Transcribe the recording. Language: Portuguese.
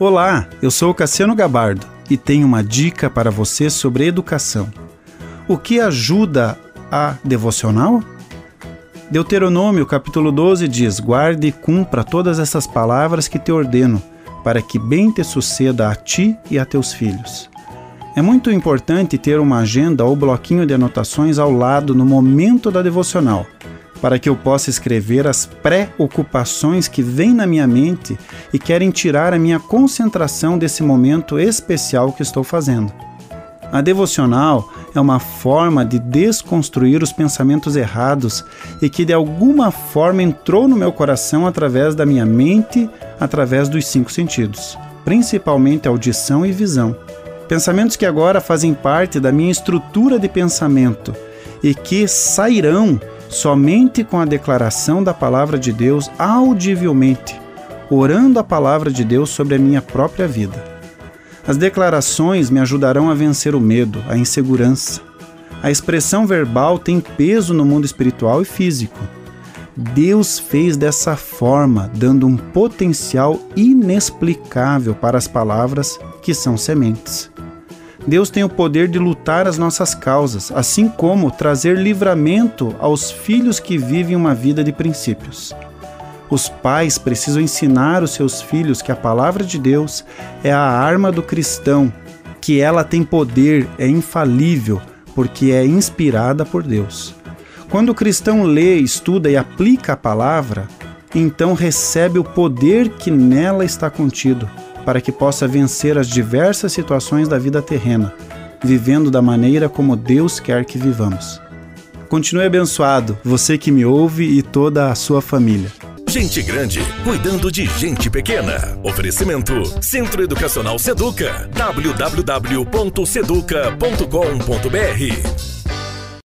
Olá, eu sou Cassiano Gabardo e tenho uma dica para você sobre educação. O que ajuda a devocional? Deuteronômio capítulo 12 diz: Guarde e cumpra todas essas palavras que te ordeno, para que bem te suceda a ti e a teus filhos. É muito importante ter uma agenda ou bloquinho de anotações ao lado no momento da devocional para que eu possa escrever as preocupações que vêm na minha mente e querem tirar a minha concentração desse momento especial que estou fazendo. A devocional é uma forma de desconstruir os pensamentos errados e que de alguma forma entrou no meu coração através da minha mente, através dos cinco sentidos, principalmente audição e visão. Pensamentos que agora fazem parte da minha estrutura de pensamento e que sairão somente com a declaração da palavra de Deus audivelmente, orando a palavra de Deus sobre a minha própria vida. As declarações me ajudarão a vencer o medo, a insegurança. A expressão verbal tem peso no mundo espiritual e físico. Deus fez dessa forma, dando um potencial inexplicável para as palavras que são sementes. Deus tem o poder de lutar as nossas causas, assim como trazer livramento aos filhos que vivem uma vida de princípios. Os pais precisam ensinar os seus filhos que a palavra de Deus é a arma do cristão, que ela tem poder, é infalível, porque é inspirada por Deus. Quando o cristão lê, estuda e aplica a palavra, então recebe o poder que nela está contido para que possa vencer as diversas situações da vida terrena, vivendo da maneira como Deus quer que vivamos. Continue abençoado, você que me ouve e toda a sua família. Gente grande cuidando de gente pequena. Oferecimento Centro Educacional Seduca. www.seduca.com.br